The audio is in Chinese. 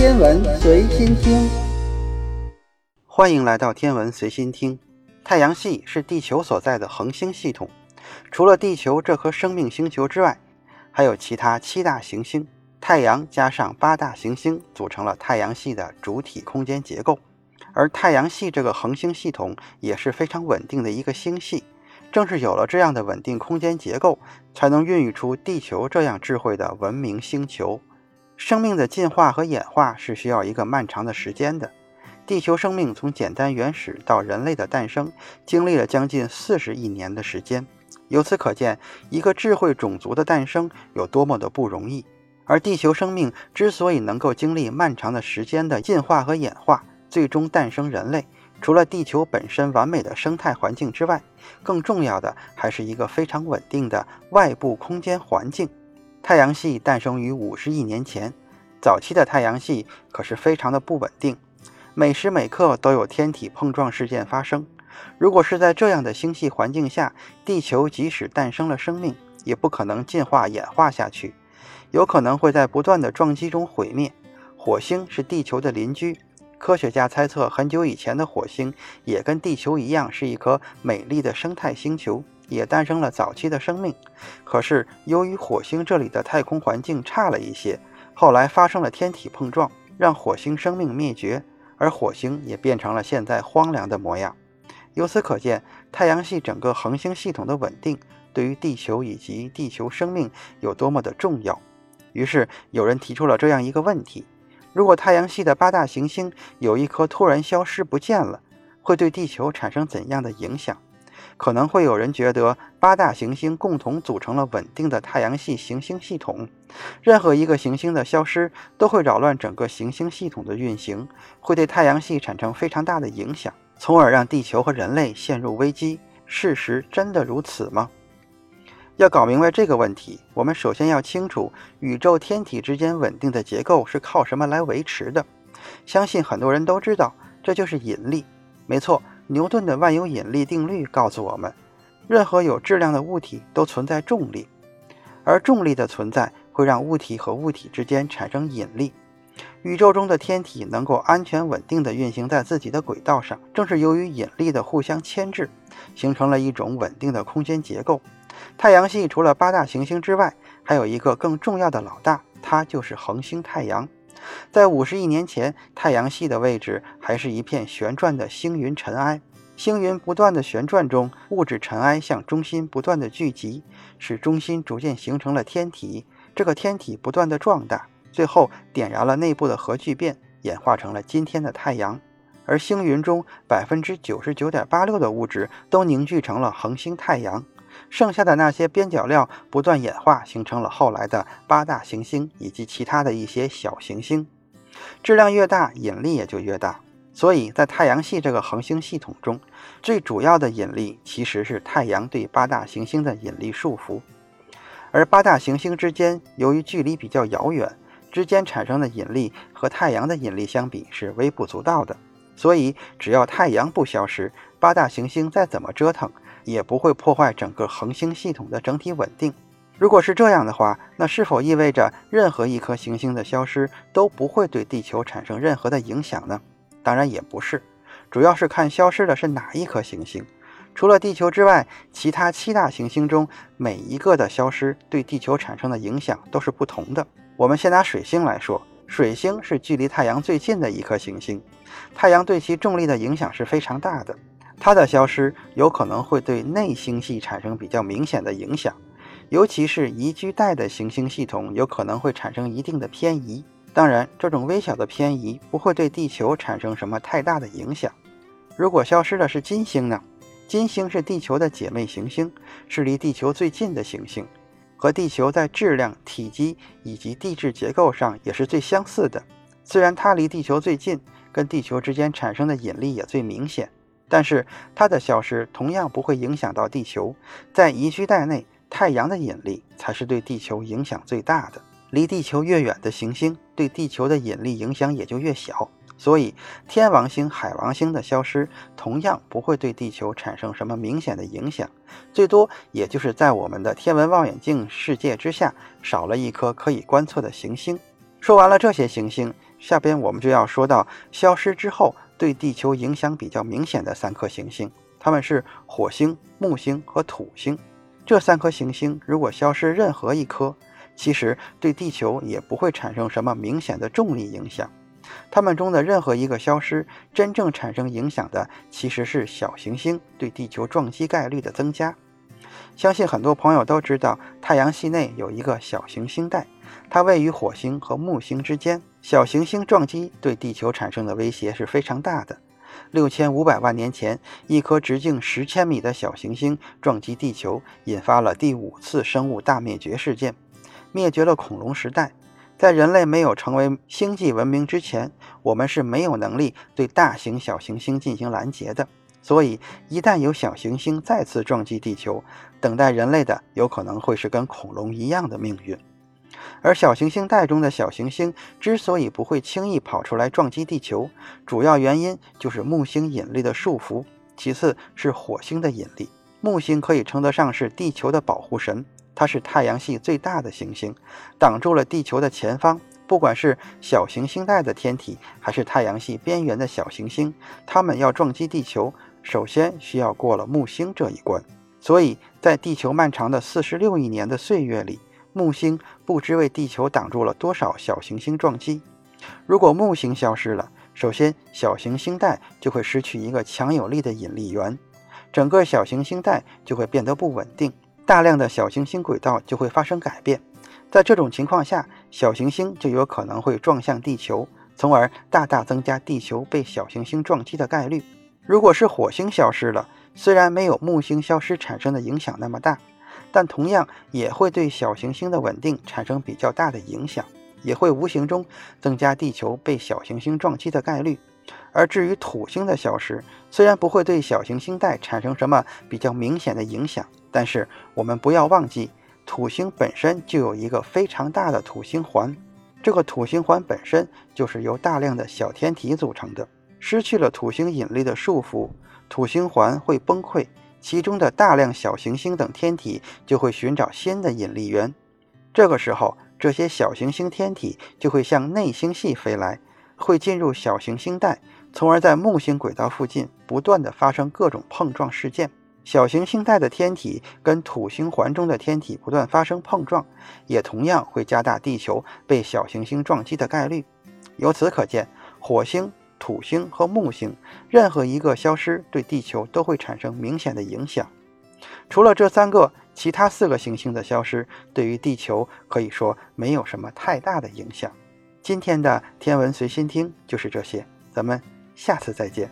天文随心听，欢迎来到天文随心听。太阳系是地球所在的恒星系统，除了地球这颗生命星球之外，还有其他七大行星，太阳加上八大行星组成了太阳系的主体空间结构。而太阳系这个恒星系统也是非常稳定的一个星系。正是有了这样的稳定空间结构，才能孕育出地球这样智慧的文明星球。生命的进化和演化是需要一个漫长的时间的。地球生命从简单原始到人类的诞生，经历了将近四十亿年的时间。由此可见，一个智慧种族的诞生有多么的不容易。而地球生命之所以能够经历漫长的时间的进化和演化，最终诞生人类。除了地球本身完美的生态环境之外，更重要的还是一个非常稳定的外部空间环境。太阳系诞生于五十亿年前，早期的太阳系可是非常的不稳定，每时每刻都有天体碰撞事件发生。如果是在这样的星系环境下，地球即使诞生了生命，也不可能进化演化下去，有可能会在不断的撞击中毁灭。火星是地球的邻居。科学家猜测，很久以前的火星也跟地球一样，是一颗美丽的生态星球，也诞生了早期的生命。可是，由于火星这里的太空环境差了一些，后来发生了天体碰撞，让火星生命灭绝，而火星也变成了现在荒凉的模样。由此可见，太阳系整个恒星系统的稳定，对于地球以及地球生命有多么的重要。于是，有人提出了这样一个问题。如果太阳系的八大行星有一颗突然消失不见了，会对地球产生怎样的影响？可能会有人觉得，八大行星共同组成了稳定的太阳系行星系统，任何一个行星的消失都会扰乱整个行星系统的运行，会对太阳系产生非常大的影响，从而让地球和人类陷入危机。事实真的如此吗？要搞明白这个问题，我们首先要清楚宇宙天体之间稳定的结构是靠什么来维持的。相信很多人都知道，这就是引力。没错，牛顿的万有引力定律告诉我们，任何有质量的物体都存在重力，而重力的存在会让物体和物体之间产生引力。宇宙中的天体能够安全稳定地运行在自己的轨道上，正是由于引力的互相牵制，形成了一种稳定的空间结构。太阳系除了八大行星之外，还有一个更重要的老大，它就是恒星太阳。在五十亿年前，太阳系的位置还是一片旋转的星云尘埃。星云不断的旋转中，物质尘埃向中心不断的聚集，使中心逐渐形成了天体。这个天体不断的壮大，最后点燃了内部的核聚变，演化成了今天的太阳。而星云中百分之九十九点八六的物质都凝聚成了恒星太阳。剩下的那些边角料不断演化，形成了后来的八大行星以及其他的一些小行星。质量越大，引力也就越大。所以在太阳系这个恒星系统中，最主要的引力其实是太阳对八大行星的引力束缚。而八大行星之间由于距离比较遥远，之间产生的引力和太阳的引力相比是微不足道的。所以只要太阳不消失，八大行星再怎么折腾。也不会破坏整个恒星系统的整体稳定。如果是这样的话，那是否意味着任何一颗行星的消失都不会对地球产生任何的影响呢？当然也不是，主要是看消失的是哪一颗行星。除了地球之外，其他七大行星中每一个的消失对地球产生的影响都是不同的。我们先拿水星来说，水星是距离太阳最近的一颗行星，太阳对其重力的影响是非常大的。它的消失有可能会对内星系产生比较明显的影响，尤其是宜居带的行星系统有可能会产生一定的偏移。当然，这种微小的偏移不会对地球产生什么太大的影响。如果消失的是金星呢？金星是地球的姐妹行星，是离地球最近的行星，和地球在质量、体积以及地质结构上也是最相似的。虽然它离地球最近，跟地球之间产生的引力也最明显。但是它的消失同样不会影响到地球，在宜居带内，太阳的引力才是对地球影响最大的。离地球越远的行星，对地球的引力影响也就越小。所以，天王星、海王星的消失同样不会对地球产生什么明显的影响，最多也就是在我们的天文望远镜世界之下少了一颗可以观测的行星。说完了这些行星，下边我们就要说到消失之后对地球影响比较明显的三颗行星，它们是火星、木星和土星。这三颗行星如果消失任何一颗，其实对地球也不会产生什么明显的重力影响。它们中的任何一个消失，真正产生影响的其实是小行星对地球撞击概率的增加。相信很多朋友都知道，太阳系内有一个小行星带。它位于火星和木星之间，小行星撞击对地球产生的威胁是非常大的。六千五百万年前，一颗直径十千米的小行星撞击地球，引发了第五次生物大灭绝事件，灭绝了恐龙时代。在人类没有成为星际文明之前，我们是没有能力对大型小行星进行拦截的。所以，一旦有小行星再次撞击地球，等待人类的有可能会是跟恐龙一样的命运。而小行星带中的小行星之所以不会轻易跑出来撞击地球，主要原因就是木星引力的束缚，其次是火星的引力。木星可以称得上是地球的保护神，它是太阳系最大的行星，挡住了地球的前方。不管是小行星带的天体，还是太阳系边缘的小行星，它们要撞击地球，首先需要过了木星这一关。所以在地球漫长的四十六亿年的岁月里，木星不知为地球挡住了多少小行星撞击。如果木星消失了，首先小行星带就会失去一个强有力的引力源，整个小行星带就会变得不稳定，大量的小行星轨道就会发生改变。在这种情况下，小行星就有可能会撞向地球，从而大大增加地球被小行星撞击的概率。如果是火星消失了，虽然没有木星消失产生的影响那么大。但同样也会对小行星的稳定产生比较大的影响，也会无形中增加地球被小行星撞击的概率。而至于土星的消失，虽然不会对小行星带产生什么比较明显的影响，但是我们不要忘记，土星本身就有一个非常大的土星环，这个土星环本身就是由大量的小天体组成的。失去了土星引力的束缚，土星环会崩溃。其中的大量小行星等天体就会寻找新的引力源，这个时候，这些小行星天体就会向内星系飞来，会进入小行星带，从而在木星轨道附近不断的发生各种碰撞事件。小行星带的天体跟土星环中的天体不断发生碰撞，也同样会加大地球被小行星撞击的概率。由此可见，火星。土星和木星任何一个消失，对地球都会产生明显的影响。除了这三个，其他四个行星的消失，对于地球可以说没有什么太大的影响。今天的天文随心听就是这些，咱们下次再见。